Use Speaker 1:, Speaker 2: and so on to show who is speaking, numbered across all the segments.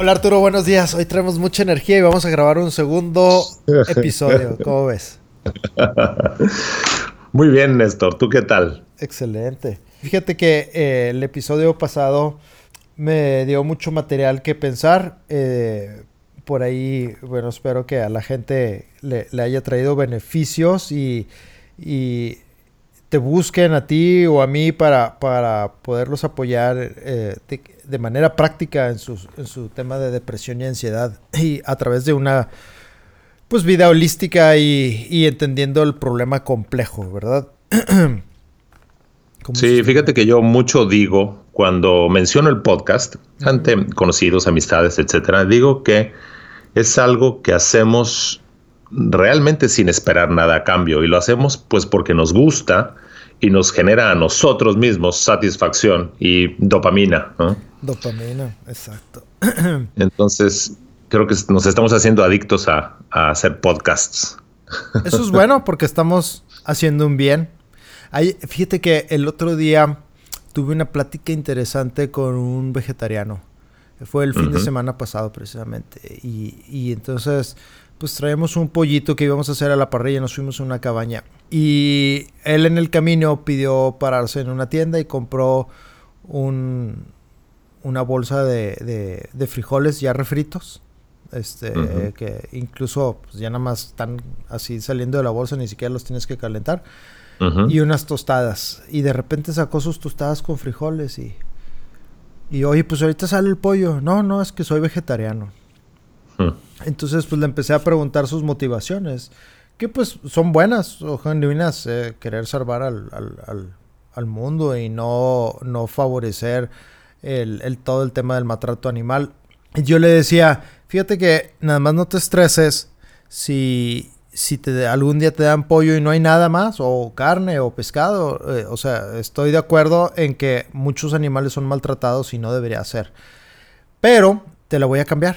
Speaker 1: Hola Arturo, buenos días. Hoy traemos mucha energía y vamos a grabar un segundo episodio. ¿Cómo ves?
Speaker 2: Muy bien, Néstor. ¿Tú qué tal?
Speaker 1: Excelente. Fíjate que eh, el episodio pasado me dio mucho material que pensar. Eh, por ahí, bueno, espero que a la gente le, haya traído beneficios y, te busquen a ti o a mí para, para poderlos apoyar eh, de, manera práctica en, en su tema de depresión y ansiedad y a través de una pues vida holística y, y entendiendo el problema complejo, ¿verdad?
Speaker 2: Sí, fíjate que yo mucho digo cuando menciono el podcast ante conocidos, amistades, etcétera, digo que es algo que hacemos realmente sin esperar nada a cambio y lo hacemos pues porque nos gusta y nos genera a nosotros mismos satisfacción y dopamina.
Speaker 1: Dopamina, exacto.
Speaker 2: Entonces, creo que nos estamos haciendo adictos a, a hacer podcasts.
Speaker 1: Eso es bueno porque estamos haciendo un bien fíjate que el otro día tuve una plática interesante con un vegetariano. Fue el fin de semana pasado precisamente. Y, entonces, pues traemos un pollito que íbamos a hacer a la parrilla, nos fuimos a una cabaña. Y él en el camino pidió pararse en una tienda y compró un, una bolsa de, de, frijoles ya refritos. Este, que incluso pues, ya nada más están así saliendo de la bolsa, ni siquiera los tienes que calentar y unas tostadas. Y de repente sacó sus tostadas con frijoles y... Y oye, pues ahorita sale el pollo. No, no, es que soy vegetariano. Entonces, pues le empecé a preguntar sus motivaciones. Que pues son buenas o genuinas. Eh, querer salvar al, al, al, mundo y no, no favorecer el, todo el tema del maltrato animal. Yo le decía, fíjate que nada más no te estreses si, si te, algún día te dan pollo y no hay nada más, o carne o pescado, eh, o sea, estoy de acuerdo en que muchos animales son maltratados y no debería ser. Pero te la voy a cambiar.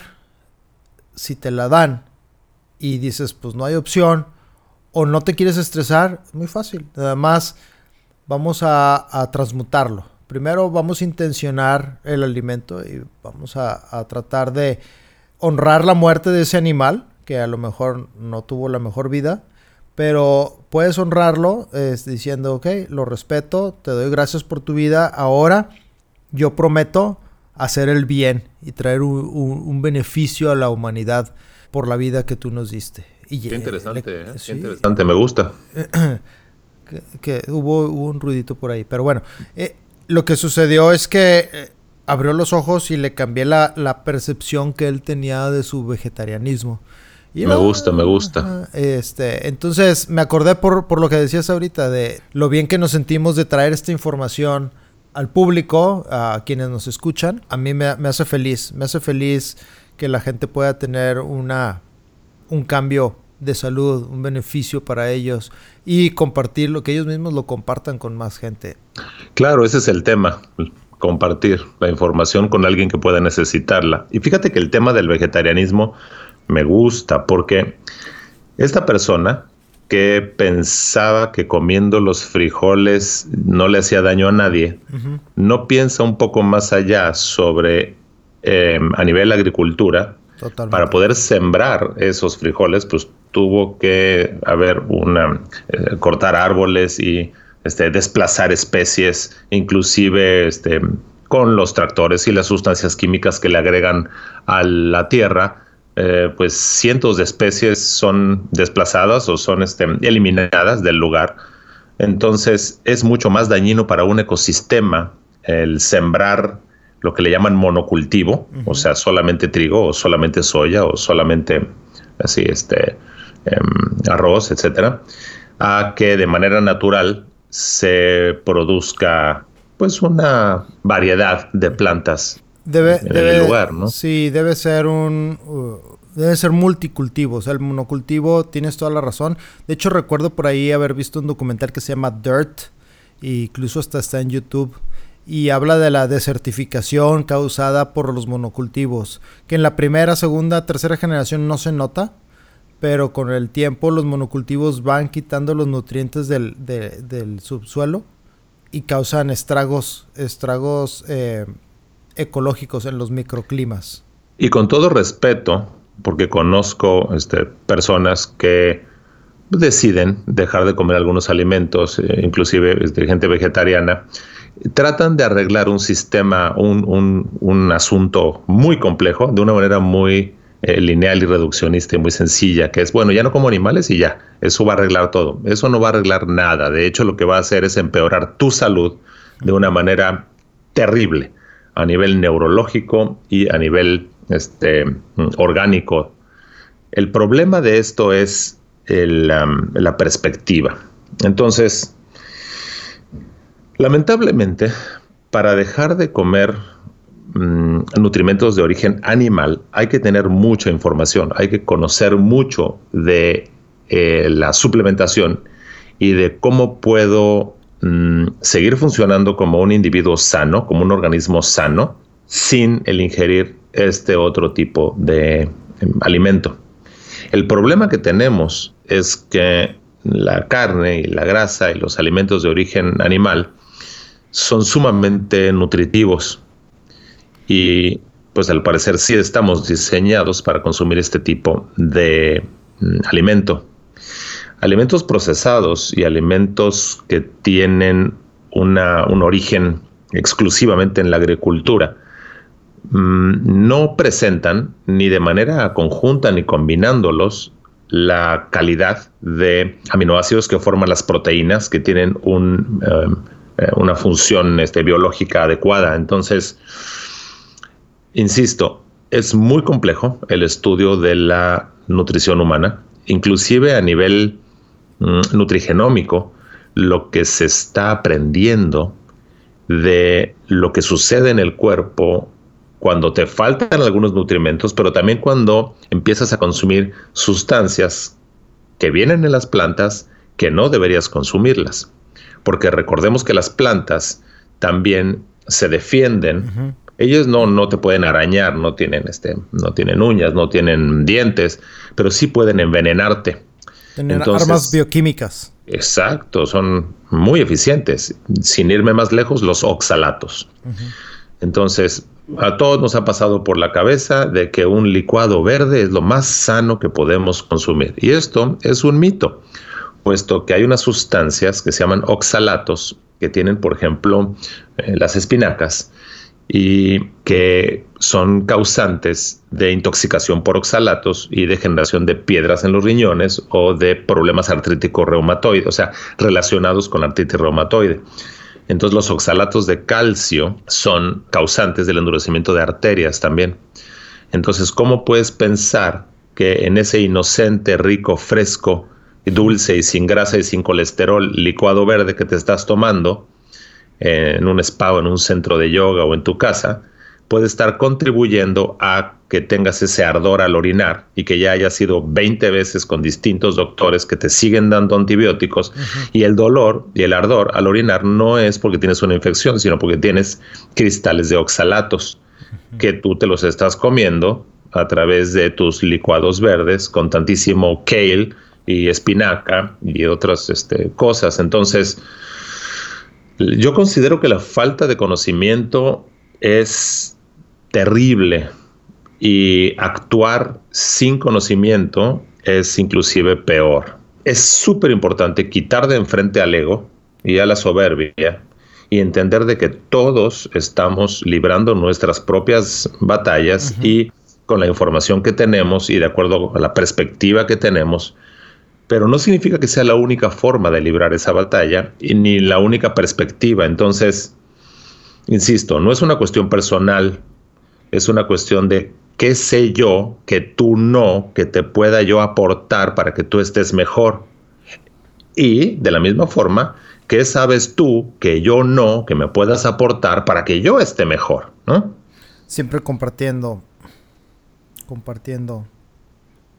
Speaker 1: Si te la dan y dices, pues no hay opción, o no te quieres estresar, muy fácil. Nada más vamos a, transmutarlo. Primero vamos a intencionar el alimento y vamos a, tratar de honrar la muerte de ese animal que a lo mejor no tuvo la mejor vida, pero puedes honrarlo diciendo, ok, lo respeto, te doy gracias por tu vida, ahora yo prometo hacer el bien y traer un, beneficio a la humanidad por la vida que tú nos diste.
Speaker 2: Y, qué interesante, ¿eh? qué interesante, me gusta.
Speaker 1: que, hubo, un ruidito por ahí, pero bueno, eh, lo que sucedió es que eh, abrió los ojos y le cambié la, la percepción que él tenía de su vegetarianismo
Speaker 2: me gusta, me gusta.
Speaker 1: Este, entonces me acordé por, por lo que decías ahorita de lo bien que nos sentimos de traer esta información al público, a quienes nos escuchan. A mí me, hace feliz, me hace feliz que la gente pueda tener una, un cambio de salud, un beneficio para ellos y compartirlo, que ellos mismos lo compartan con más gente.
Speaker 2: Claro, ese es el tema, compartir la información con alguien que pueda necesitarla. Y fíjate que el tema del vegetarianismo me gusta, porque esta persona que pensaba que comiendo los frijoles no le hacía daño a nadie, no piensa un poco más allá sobre em, a nivel agricultura. Para poder sembrar esos frijoles, pues tuvo que haber una eh, cortar árboles y este, desplazar especies, inclusive este, con los tractores y las sustancias químicas que le agregan a la tierra eh, pues cientos de especies son desplazadas o son este, eliminadas del lugar. Entonces es mucho más dañino para un ecosistema el sembrar lo que le llaman monocultivo, o sea, solamente trigo o solamente soya o solamente así este em, arroz, etcétera, a que de manera natural se produzca pues una variedad de plantas
Speaker 1: debe, en el lugar, ¿no? Sí, debe ser un uh, debe ser multicultivo, o sea, el monocultivo tienes toda la razón. De hecho, recuerdo por ahí haber visto un documental que se llama Dirt, e incluso hasta está en YouTube y habla de la desertificación causada por los monocultivos, que en la primera, segunda, tercera generación no se nota, pero con el tiempo los monocultivos van quitando los nutrientes del, del subsuelo y causan estragos, estragos eh, ecológicos en los microclimas.
Speaker 2: Y con todo respeto, porque conozco este, personas que deciden dejar de comer algunos alimentos, eh, inclusive este, gente vegetariana, tratan de arreglar un sistema, un, un, asunto muy complejo de una manera muy eh, lineal y reduccionista y muy sencilla, que es, bueno, ya no como animales y ya, eso va a arreglar todo. Eso no va a arreglar nada. De hecho, lo que va a hacer es empeorar tu salud de una manera terrible a nivel neurológico y a nivel este, orgánico. El problema de esto es la perspectiva. Entonces, Lamentablemente, para dejar de comer mm, nutrimentos de origen animal hay que tener mucha información, hay que conocer mucho de eh, la suplementación y de cómo puedo mm, seguir funcionando como un individuo sano, como un organismo sano, sin el ingerir este otro tipo de em, alimento. El problema que tenemos es que la carne y la grasa y los alimentos de origen animal son sumamente nutritivos y pues al parecer sí estamos diseñados para consumir este tipo de mm, alimento. Alimentos procesados y alimentos que tienen un origen exclusivamente en la agricultura mm, no presentan ni de manera conjunta ni combinándolos la calidad de aminoácidos que forman las proteínas que tienen un eh, eh, una función este, biológica adecuada. Entonces, insisto, es muy complejo el estudio de la nutrición humana, inclusive a nivel mm, nutrigenómico, lo que se está aprendiendo de lo que sucede en el cuerpo cuando te faltan algunos nutrimentos, pero también cuando empiezas a consumir sustancias que vienen en las plantas que no deberías consumirlas porque recordemos que las plantas también se defienden. Ellos no, no te pueden arañar, no tienen, este, no tienen uñas, no tienen dientes, pero sí pueden envenenarte.
Speaker 1: Tienen armas bioquímicas.
Speaker 2: Exacto, son muy eficientes. Sin irme más lejos, los oxalatos. Entonces, a todos nos ha pasado por la cabeza de que un licuado verde es lo más sano que podemos consumir. Y esto es un mito puesto que hay unas sustancias que se llaman oxalatos, que tienen, por ejemplo, eh, las espinacas, y que son causantes de intoxicación por oxalatos y de generación de piedras en los riñones o de problemas artríticos reumatoides, o sea, relacionados con artritis reumatoide. Entonces los oxalatos de calcio son causantes del endurecimiento de arterias también. Entonces, ¿cómo puedes pensar que en ese inocente, rico, fresco dulce y sin grasa y sin colesterol licuado verde que te estás tomando en un spa o en un centro de yoga o en tu casa, puede estar contribuyendo a que tengas ese ardor al orinar y que ya haya sido 20 veces con distintos doctores que te siguen dando antibióticos. Y el dolor y el ardor al orinar no es porque tienes una infección, sino porque tienes cristales de oxalatos que tú te los estás comiendo a través de tus licuados verdes con tantísimo kale, y espinaca y otras este, cosas. Entonces, yo considero que la falta de conocimiento es terrible y actuar sin conocimiento es inclusive peor. Es súper importante quitar de enfrente al ego y a la soberbia y entender de que todos estamos librando nuestras propias batallas y con la información que tenemos y de acuerdo a la perspectiva que tenemos, pero no significa que sea la única forma de librar esa batalla y ni la única perspectiva. Entonces, insisto, no es una cuestión personal, es una cuestión de qué sé yo que tú no, que te pueda yo aportar para que tú estés mejor. Y de la misma forma, ¿Qué sabes tú que yo no, que me puedas aportar para que yo esté mejor? ¿no?
Speaker 1: Siempre compartiendo. Compartiendo.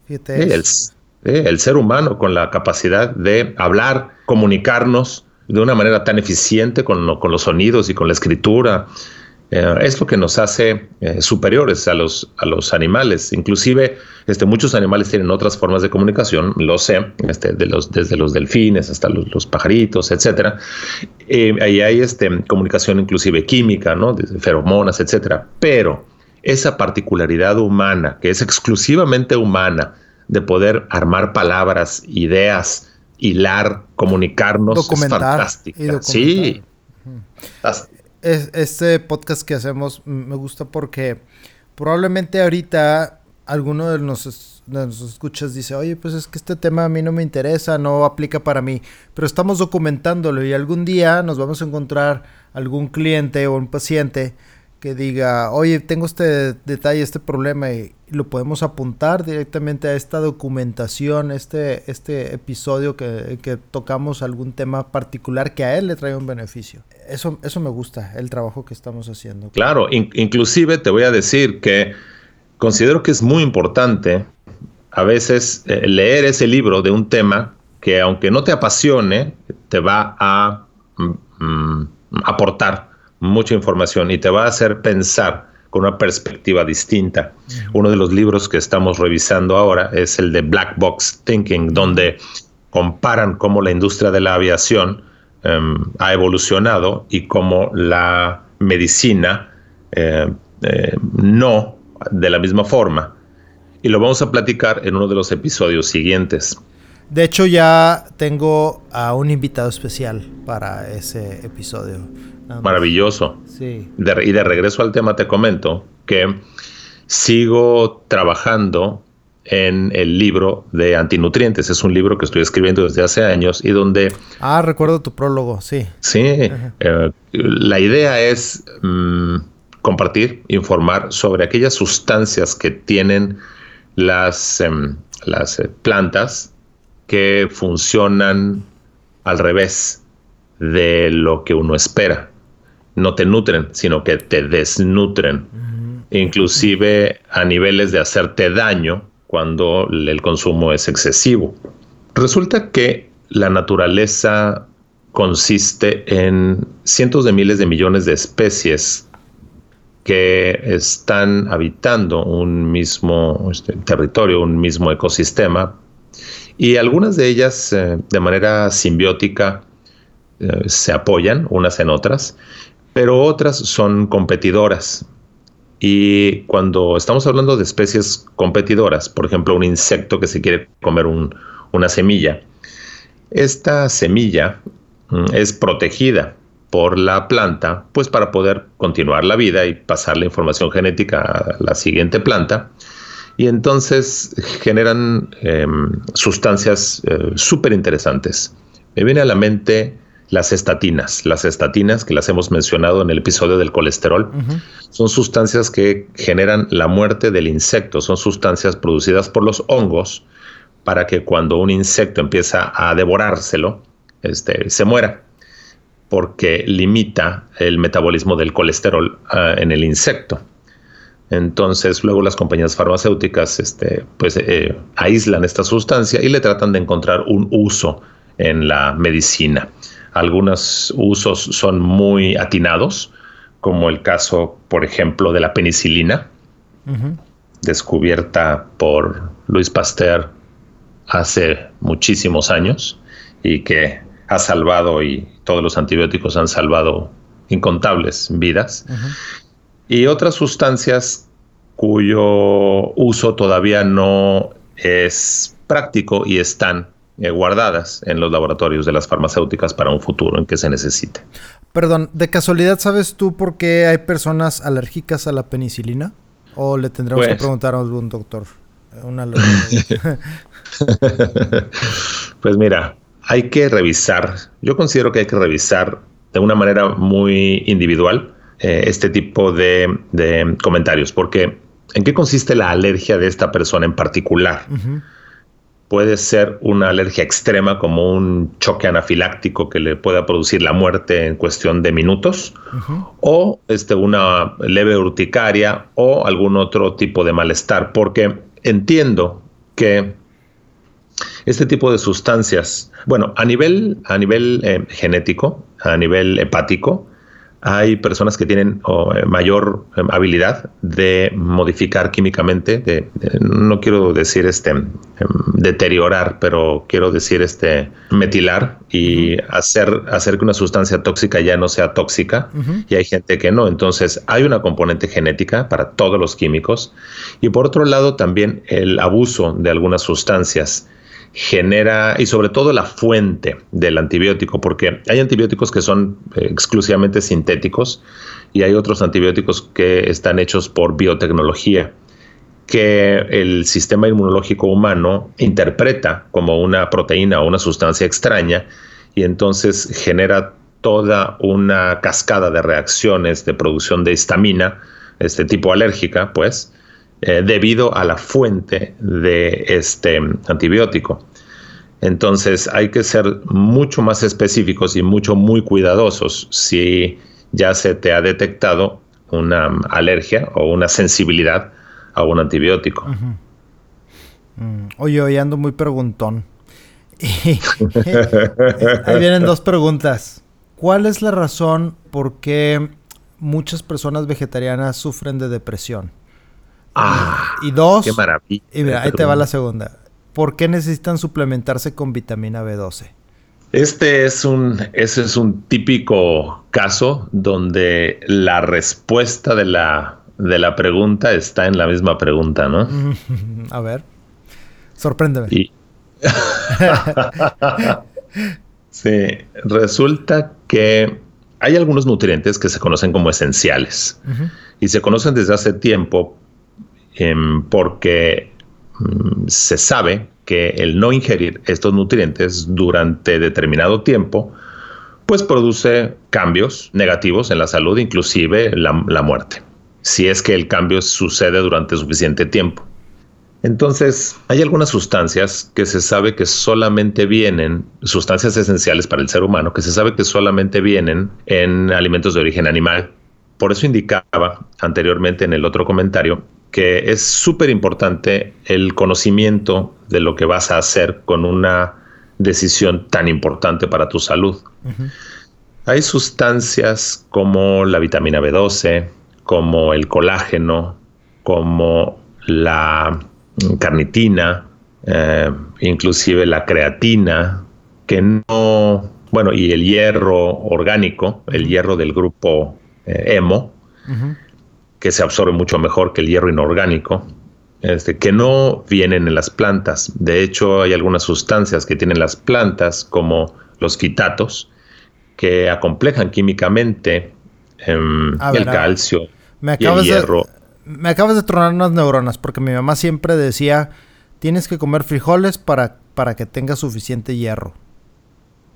Speaker 2: Fíjate. El, el ser humano con la capacidad de hablar, comunicarnos de una manera tan eficiente con, los sonidos y con la escritura. Eh, es lo que nos hace eh, superiores a los, a los animales. Inclusive, este, muchos animales tienen otras formas de comunicación, lo sé, este, los, desde los delfines hasta los, pajaritos, etc. Eh, ahí hay este, comunicación inclusive química, ¿no? Feromonas, etc. Pero esa particularidad humana, que es exclusivamente humana, de poder armar palabras, ideas, hilar, comunicarnos,
Speaker 1: documentar es fantástica. Sí. este podcast que hacemos me gusta porque probablemente ahorita alguno de nos, de escuchas dice, oye, pues es que este tema a mí no me interesa, no aplica para mí, pero estamos documentándolo y algún día nos vamos a encontrar algún cliente o un paciente que diga, oye, tengo este detalle, este problema y lo podemos apuntar directamente a esta documentación, este, este episodio que, tocamos algún tema particular que a él le trae un beneficio. Eso, eso me gusta, el trabajo que estamos haciendo.
Speaker 2: Claro, inclusive te voy a decir que considero que es muy importante a veces eh, leer ese libro de un tema que aunque no te apasione, te va a mm, mm, aportar mucha información y te va a hacer pensar con una perspectiva distinta. Uno de los libros que estamos revisando ahora es el de Black Box Thinking, donde comparan cómo la industria de la aviación em, ha evolucionado y cómo la medicina eh, eh, no de la misma forma. Y lo vamos a platicar en uno de los episodios siguientes.
Speaker 1: De hecho, ya tengo a un invitado especial para ese episodio.
Speaker 2: Maravilloso. Sí. y de regreso al tema te comento que sigo trabajando en el libro de antinutrientes. Es un libro que estoy escribiendo desde hace años y donde...
Speaker 1: Ah, recuerdo tu prólogo, sí.
Speaker 2: Sí, eh, la idea es mm, compartir, informar sobre aquellas sustancias que tienen las, em, las eh, plantas que funcionan al revés de lo que uno espera no te nutren, sino que te desnutren, inclusive a niveles de hacerte daño cuando el consumo es excesivo. Resulta que la naturaleza consiste en cientos de miles de millones de especies que están habitando un mismo este, territorio, un mismo ecosistema, y algunas de ellas eh, de manera simbiótica eh, se apoyan unas en otras pero otras son competidoras. Y cuando estamos hablando de especies competidoras, por ejemplo, un insecto que se quiere comer una semilla, esta semilla mm, es protegida por la planta, pues para poder continuar la vida y pasar la información genética a la siguiente planta. Y entonces generan em, sustancias eh, súper interesantes. Me viene a la mente las estatinas. Las estatinas, que las hemos mencionado en el episodio del colesterol, son sustancias que generan la muerte del insecto, son sustancias producidas por los hongos para que cuando un insecto empieza a devorárselo, este, se muera, porque limita el metabolismo del colesterol ah, en el insecto. Entonces, luego las compañías farmacéuticas este, pues, eh, aíslan esta sustancia y le tratan de encontrar un uso en la medicina. Algunos usos son muy atinados, como el caso, por ejemplo, de la penicilina, descubierta por Luis Pasteur hace muchísimos años y que ha salvado y todos los antibióticos han salvado incontables vidas. Y otras sustancias cuyo uso todavía no es práctico y están eh, guardadas en los laboratorios de las farmacéuticas para un futuro en que se necesite.
Speaker 1: Perdón, ¿de casualidad sabes tú por qué hay personas alérgicas a la penicilina? ¿O le tendremos que pues- preguntar a algún doctor?
Speaker 2: pues mira, hay que revisar, yo considero que hay que revisar de una manera muy individual eh, este tipo de, comentarios, porque ¿en qué consiste la alergia de esta persona en particular? Puede ser una alergia extrema como un choque anafiláctico que le pueda producir la muerte en cuestión de minutos o este, una leve urticaria o algún otro tipo de malestar porque entiendo que este tipo de sustancias, bueno, a nivel, a nivel eh, genético, a nivel hepático, hay personas que tienen eh, mayor eh, habilidad de modificar químicamente, de, no quiero decir este em, deteriorar, pero quiero decir este metilar y hacer, hacer que una sustancia tóxica ya no sea tóxica. Y hay gente que no. Entonces hay una componente genética para todos los químicos. Y por otro lado también el abuso de algunas sustancias genera, y sobre todo la fuente del antibiótico, porque hay antibióticos que son eh, exclusivamente sintéticos y hay otros antibióticos que están hechos por biotecnología que el sistema inmunológico humano interpreta como una proteína o una sustancia extraña y entonces genera toda una cascada de reacciones de producción de histamina, este tipo alérgica, pues, eh, debido a la fuente de este antibiótico. Entonces hay que ser mucho más específicos y mucho muy cuidadosos si ya se te ha detectado una alergia o una sensibilidad a un antibiótico.
Speaker 1: Mm, oye, hoy ando muy preguntón. Ahí vienen dos preguntas. ¿Cuál es la razón por qué muchas personas vegetarianas sufren de depresión?
Speaker 2: Ah,
Speaker 1: y dos.
Speaker 2: Qué maravilla.
Speaker 1: Y mira, ahí te va la segunda. ¿Por qué necesitan suplementarse con vitamina B12?
Speaker 2: Este es un, ese es un típico caso donde la respuesta de la, de la pregunta está en la misma pregunta, ¿no?
Speaker 1: A ver, sorpréndeme.
Speaker 2: sí, resulta que hay algunos nutrientes que se conocen como esenciales y se conocen desde hace tiempo Em, porque mm, se sabe que el no ingerir estos nutrientes durante determinado tiempo, pues produce cambios negativos en la salud, inclusive la, muerte, si es que el cambio sucede durante suficiente tiempo. Entonces, hay algunas sustancias que se sabe que solamente vienen, sustancias esenciales para el ser humano, que se sabe que solamente vienen en alimentos de origen animal. Por eso indicaba anteriormente en el otro comentario que es súper importante el conocimiento de lo que vas a hacer con una decisión tan importante para tu salud. Hay sustancias como la vitamina B12, como el colágeno, como la carnitina, eh, inclusive la creatina, que no, bueno, y el hierro orgánico, el hierro del grupo eh, hemo, que se absorbe mucho mejor que el hierro inorgánico, este, que no vienen en las plantas. De hecho, hay algunas sustancias que tienen las plantas, como los fitatos, que acomplejan químicamente em, el calcio y el hierro.
Speaker 1: me acabas de tronar unas neuronas, porque mi mamá siempre decía, tienes que comer frijoles para, para que tengas suficiente hierro.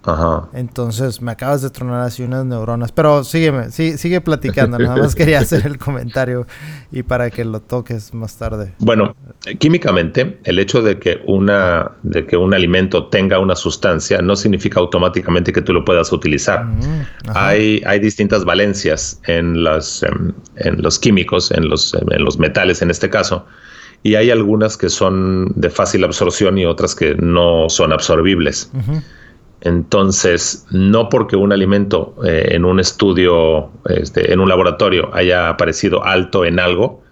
Speaker 2: Ajá.
Speaker 1: Entonces me acabas de tronar así unas neuronas. Pero sígueme, sí, sigue platicando. Nada más quería hacer el comentario y para que lo toques más tarde.
Speaker 2: Bueno, químicamente, el hecho de que una, de que un alimento tenga una sustancia no significa automáticamente que tú lo puedas utilizar. Mm, hay, hay distintas valencias en las, em, en, los químicos, en los, en los metales en este caso. Y hay algunas que son de fácil absorción y otras que no son absorbibles. Entonces, no porque un alimento eh, en un estudio, este, en un laboratorio, haya aparecido alto en algo,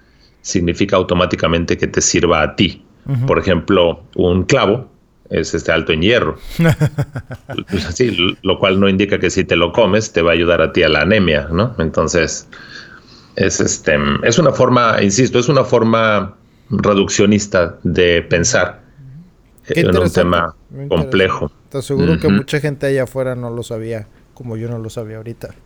Speaker 2: significa automáticamente que te sirva a ti. Por ejemplo, un clavo es este alto en hierro. lo cual no indica que si te lo comes te va a ayudar a ti a la anemia, ¿no? Entonces, es este es una forma, insisto, es una forma reduccionista de pensar en un tema complejo.
Speaker 1: Te aseguro que mucha gente allá afuera no lo sabía, como yo no lo sabía ahorita.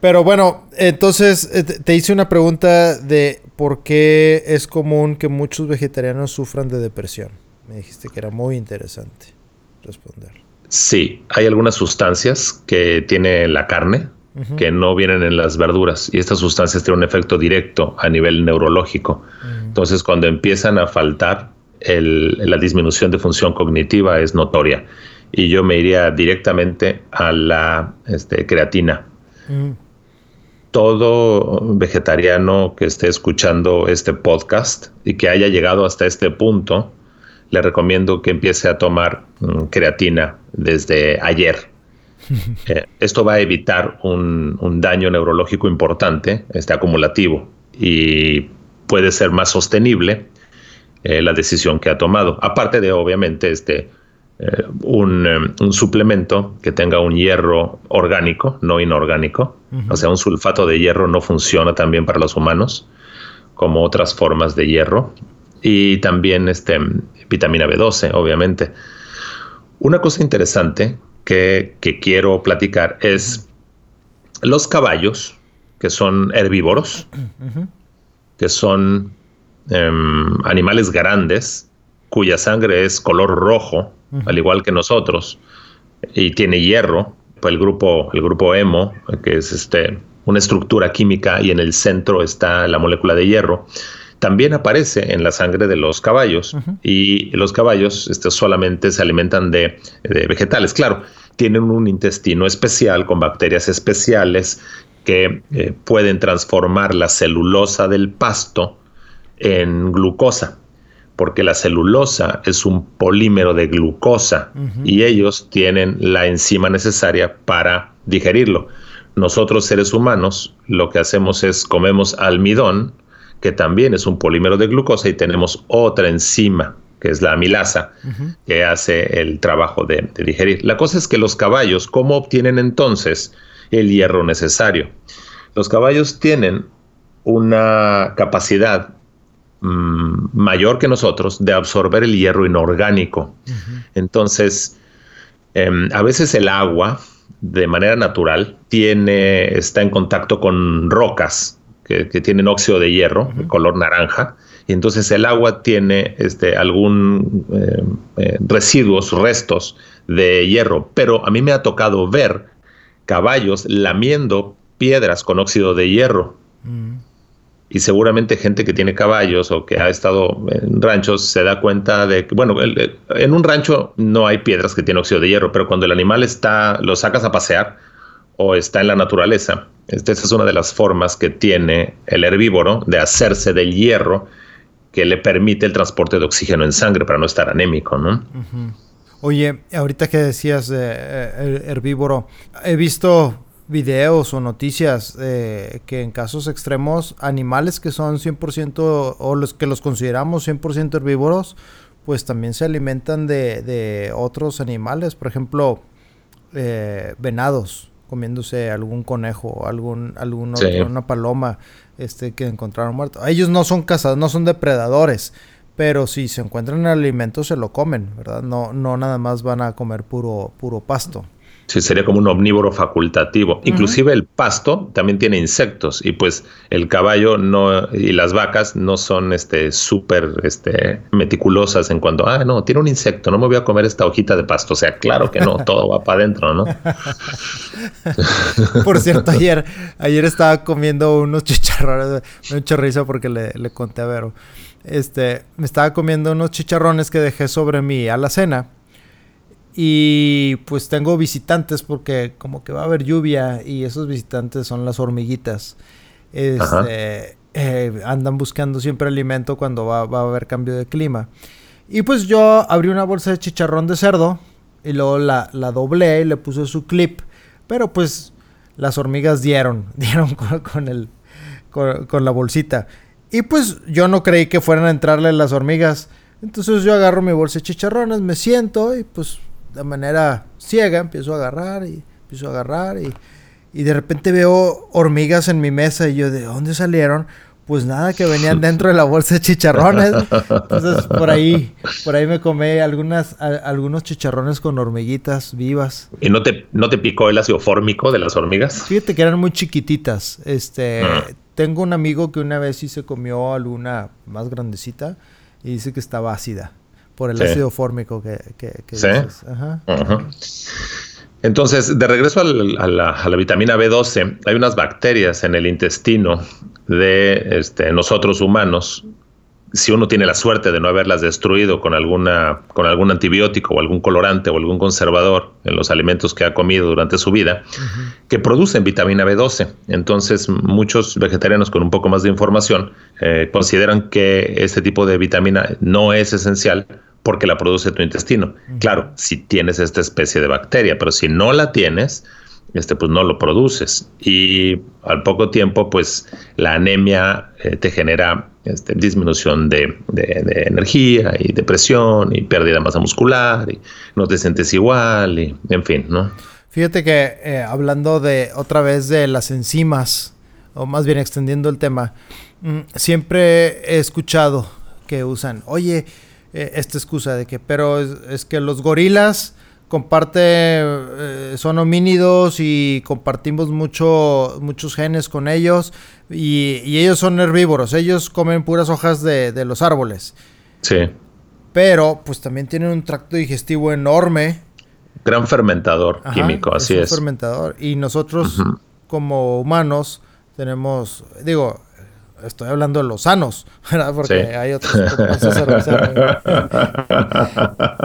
Speaker 1: Pero bueno, entonces eh, te hice una pregunta de por qué es común que muchos vegetarianos sufran de depresión. Me dijiste que era muy interesante responder.
Speaker 2: Sí, hay algunas sustancias que tiene la carne que no vienen en las verduras y estas sustancias tienen un efecto directo a nivel neurológico. Entonces, cuando empiezan a faltar la disminución de función cognitiva es notoria. Y yo me iría directamente a la este, creatina. Mm. Todo vegetariano que esté escuchando este podcast y que haya llegado hasta este punto, le recomiendo que empiece a tomar mm, creatina desde ayer. Eh, esto va a evitar un, daño neurológico importante, este acumulativo, y puede ser más sostenible eh, la decisión que ha tomado. Aparte de, obviamente, este, eh, un, suplemento que tenga un hierro orgánico, no inorgánico. O sea, un sulfato de hierro no funciona también para los humanos, como otras formas de hierro. Y también este, vitamina B12, obviamente. Una cosa interesante que, quiero platicar es los caballos, que son herbívoros, que son em, animales grandes, cuya sangre es color rojo, al igual que nosotros, y tiene hierro, el grupo, el grupo hemo, que es este, una estructura química y en el centro está la molécula de hierro también aparece en la sangre de los caballos. Y los caballos este, solamente se alimentan de, vegetales. Claro, tienen un intestino especial con bacterias especiales que eh, pueden transformar la celulosa del pasto en glucosa, porque la celulosa es un polímero de glucosa y ellos tienen la enzima necesaria para digerirlo. Nosotros seres humanos lo que hacemos es comemos almidón, que también es un polímero de glucosa, y tenemos otra enzima, que es la amilasa, que hace el trabajo de, digerir. La cosa es que los caballos, ¿cómo obtienen entonces el hierro necesario? Los caballos tienen una capacidad mm, mayor que nosotros de absorber el hierro inorgánico. Entonces, em, a veces el agua, de manera natural, tiene, está en contacto con rocas que, tienen óxido de hierro, de color naranja, y entonces el agua tiene este, algún eh, eh, residuos, restos de hierro, pero a mí me ha tocado ver caballos lamiendo piedras con óxido de hierro. Y seguramente gente que tiene caballos o que ha estado en ranchos se da cuenta de que, bueno, en un rancho no hay piedras que tienen óxido de hierro, pero cuando el animal está, lo sacas a pasear, o está en la naturaleza. Esta es una de las formas que tiene el herbívoro de hacerse del hierro que le permite el transporte de oxígeno en sangre para no estar anémico, ¿no?
Speaker 1: Oye, ahorita que decías de eh, herbívoro, he visto videos o noticias que en casos extremos animales que son 100% o los que los consideramos 100% herbívoros, pues también se alimentan de, otros animales, por ejemplo, eh, venados comiéndose algún conejo, algún, algún una paloma este, que encontraron muerto. Ellos no son cazados, no son depredadores, pero si se encuentran en alimento se lo comen, ¿verdad? No, no nada más van a comer puro, puro pasto.
Speaker 2: Sí, sería como un omnívoro facultativo. Inclusive el pasto también tiene insectos y pues el caballo no y las vacas no son este súper este meticulosas en cuanto, ah, no, tiene un insecto, no me voy a comer esta hojita de pasto. O sea, claro que no, todo va para adentro, ¿no?
Speaker 1: Por cierto, ayer, ayer estaba comiendo unos chicharrones, me he risa porque le, le conté a Vero. Este, me estaba comiendo unos chicharrones que dejé sobre mi alacena y pues tengo visitantes porque como que va a haber lluvia y esos visitantes son las hormiguitas. Este, eh, andan buscando siempre alimento cuando va, a haber cambio de clima. Y pues yo abrí una bolsa de chicharrón de cerdo y luego la, la doblé y le puse su clip. Pero pues las hormigas dieron, dieron con, el, con, con la bolsita. Y pues yo no creí que fueran a entrarle las hormigas. Entonces yo agarro mi bolsa de chicharrones, me siento y pues de manera ciega, empiezo a agarrar y empiezo a agarrar y, y de repente veo hormigas en mi mesa y yo, ¿de dónde salieron? Pues nada, que venían dentro de la bolsa de chicharrones. Entonces por ahí, por ahí me comí algunas, algunos chicharrones con hormiguitas vivas.
Speaker 2: ¿Y no te, no te picó el ácido fórmico de las hormigas?
Speaker 1: Fíjate que eran muy chiquititas. Este, mm. tengo un amigo que una vez sí se comió alguna más grandecita y dice que estaba ácida por el ácido fórmico que, que, ¿Sí?
Speaker 2: Entonces, de regreso a la, vitamina B12, hay unas bacterias en el intestino de este, nosotros humanos. Si uno tiene la suerte de no haberlas destruido con, alguna, con algún antibiótico o algún colorante o algún conservador en los alimentos que ha comido durante su vida, que producen vitamina B12. Entonces, muchos vegetarianos con un poco más de información eh, consideran que este tipo de vitamina no es esencial porque la produce tu intestino. Claro, si tienes esta especie de bacteria, pero si no la tienes, este, pues no lo produces. Y al poco tiempo, pues la anemia eh, te genera este, disminución de, energía y depresión y pérdida de masa muscular y no te sientes igual y en fin, ¿no?
Speaker 1: Fíjate que eh, hablando de otra vez de las enzimas, o más bien extendiendo el tema, mm, siempre he escuchado que usan, oye, eh, esta excusa de que, pero es que los gorilas comparte, eh, son homínidos y compartimos mucho, muchos genes con ellos y, ellos son herbívoros, ellos comen puras hojas de, los árboles.
Speaker 2: Sí.
Speaker 1: Pero pues también tienen un tracto digestivo enorme.
Speaker 2: Gran fermentador químico, así es.
Speaker 1: Un fermentador. Y nosotros como humanos tenemos, digo, estoy hablando de los sanos, ¿verdad? Porque hay otros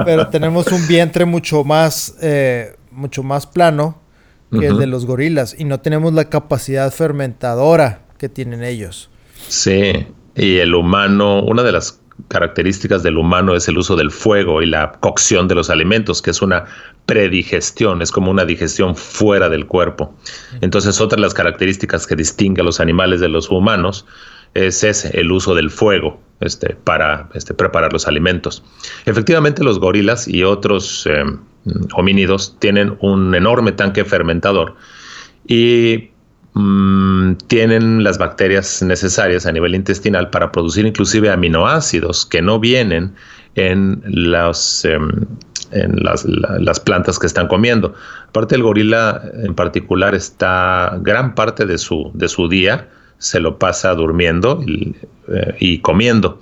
Speaker 1: Pero tenemos un vientre mucho más, eh, mucho más plano que el de los gorilas y no tenemos la capacidad fermentadora que tienen ellos.
Speaker 2: Sí, y el humano, una de las características del humano es el uso del fuego y la cocción de los alimentos, que es una predigestión, es como una digestión fuera del cuerpo. Entonces, otra de las características que distingue a los animales de los humanos es ese, el uso del fuego este, para este, preparar los alimentos. Efectivamente, los gorilas y otros eh, homínidos tienen un enorme tanque fermentador y mm, tienen las bacterias necesarias a nivel intestinal para producir inclusive aminoácidos que no vienen en las... Em, en las, plantas que están comiendo. Aparte el gorila en particular está gran parte de su, de su día se lo pasa durmiendo eh, y, comiendo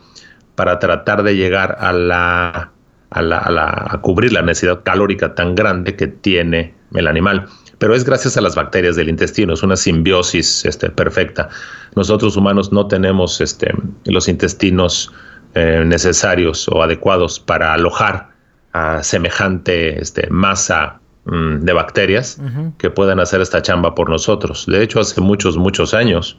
Speaker 2: para tratar de llegar a la, a, la, a, cubrir la necesidad calórica tan grande que tiene el animal. Pero es gracias a las bacterias del intestino, es una simbiosis este, perfecta. Nosotros humanos no tenemos este, los intestinos eh, necesarios o adecuados para alojar a semejante este, masa mm, de bacterias que puedan hacer esta chamba por nosotros. De hecho, hace muchos, muchos años,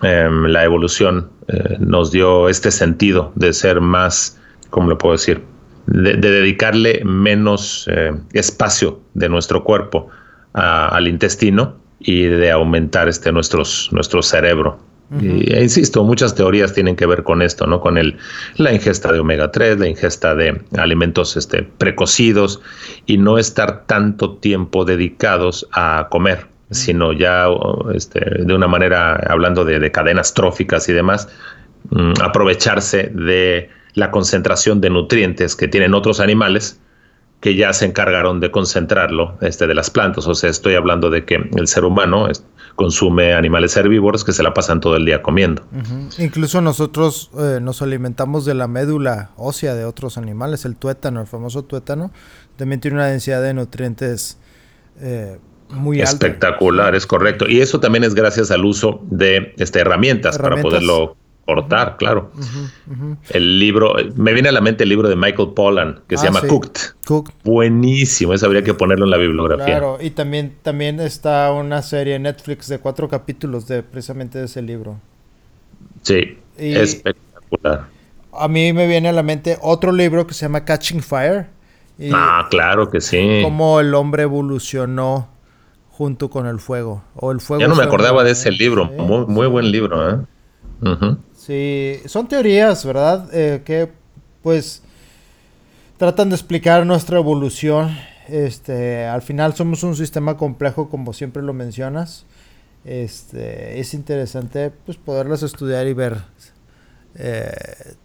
Speaker 2: Em, la evolución eh, nos dio este sentido de ser más, ¿cómo lo puedo decir? De, dedicarle menos eh, espacio de nuestro cuerpo al intestino y de aumentar este nuestros, nuestro cerebro. y, e insisto, muchas teorías tienen que ver con esto, ¿no? Con el, la ingesta de omega 3, la ingesta de alimentos este, precocidos y no estar tanto tiempo dedicados a comer sino ya este, de una manera, hablando de, cadenas tróficas y demás, mm, aprovecharse de la concentración de nutrientes que tienen otros animales que ya se encargaron de concentrarlo este, de las plantas. O sea, estoy hablando de que el ser humano consume animales herbívoros que se la pasan todo el día comiendo.
Speaker 1: Incluso nosotros eh, nos alimentamos de la médula ósea de otros animales, el tuétano, el famoso tuétano, también tiene una densidad de nutrientes eh, muy
Speaker 2: espectacular, es correcto. Y eso también es gracias al uso de este, herramientas, para poderlo cortar, claro. El libro, me viene a la mente el libro de Michael Pollan que se ah, llama Cooked. Cooked. Buenísimo, eso habría que ponerlo en la bibliografía. Claro,
Speaker 1: y también, también está una serie en Netflix de cuatro capítulos de precisamente de ese libro.
Speaker 2: Sí, espectacular.
Speaker 1: A mí me viene a la mente otro libro que se llama Catching Fire.
Speaker 2: ah, claro que sí.
Speaker 1: Cómo el hombre evolucionó junto con el fuego. O el fuego
Speaker 2: ya no me acordaba de ese libro, muy, buen libro. ¿eh?
Speaker 1: Sí, son teorías, ¿verdad? Eh, que pues tratan de explicar nuestra evolución. Este, al final somos un sistema complejo, como siempre lo mencionas. Este, es interesante pues poderlas estudiar y ver, eh,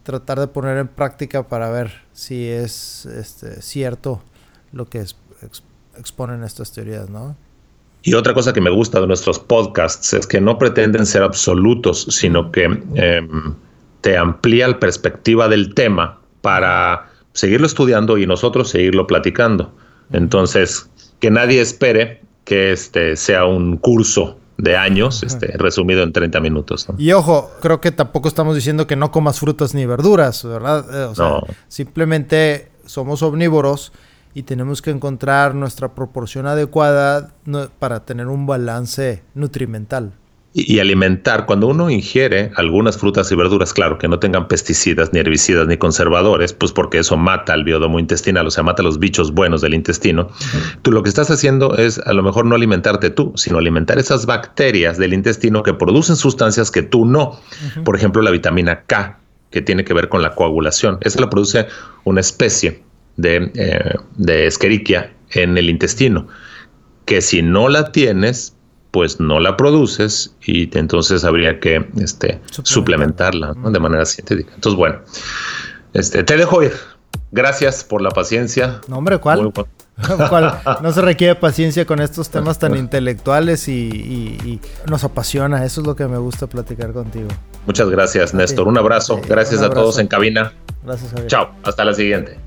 Speaker 1: tratar de poner en práctica para ver si es este, cierto lo que exponen estas teorías, ¿no?
Speaker 2: Y otra cosa que me gusta de nuestros podcasts es que no pretenden ser absolutos, sino que em, te amplía la perspectiva del tema para seguirlo estudiando y nosotros seguirlo platicando. Entonces, que nadie espere que este sea un curso de años, este, resumido en 30 minutos.
Speaker 1: Y ojo, creo que tampoco estamos diciendo que no comas frutas ni verduras, ¿verdad? Eh, o sea, simplemente somos omnívoros y tenemos que encontrar nuestra proporción adecuada para tener un balance nutrimental
Speaker 2: y, alimentar. Cuando uno ingiere algunas frutas y verduras, claro, que no tengan pesticidas, ni herbicidas, ni conservadores, pues porque eso mata al biodomo intestinal, o sea, mata a los bichos buenos del intestino. Tú lo que estás haciendo es a lo mejor no alimentarte tú, sino alimentar esas bacterias del intestino que producen sustancias que tú no. Por ejemplo, la vitamina K, que tiene que ver con la coagulación. Esa la produce una especie de, eh, de Escherichia en el intestino, que si no la tienes, pues no la produces y entonces habría que este, suplementarla de manera científica. Entonces, bueno, este, te dejo ir. Gracias por la paciencia.
Speaker 1: No, hombre, ¿cuál? No se requiere paciencia con estos temas tan intelectuales y, nos apasiona. Eso es lo que me gusta platicar contigo.
Speaker 2: Muchas gracias, Néstor. Un abrazo. Gracias a todos en cabina. Gracias, Javier. Chao. Hasta la siguiente.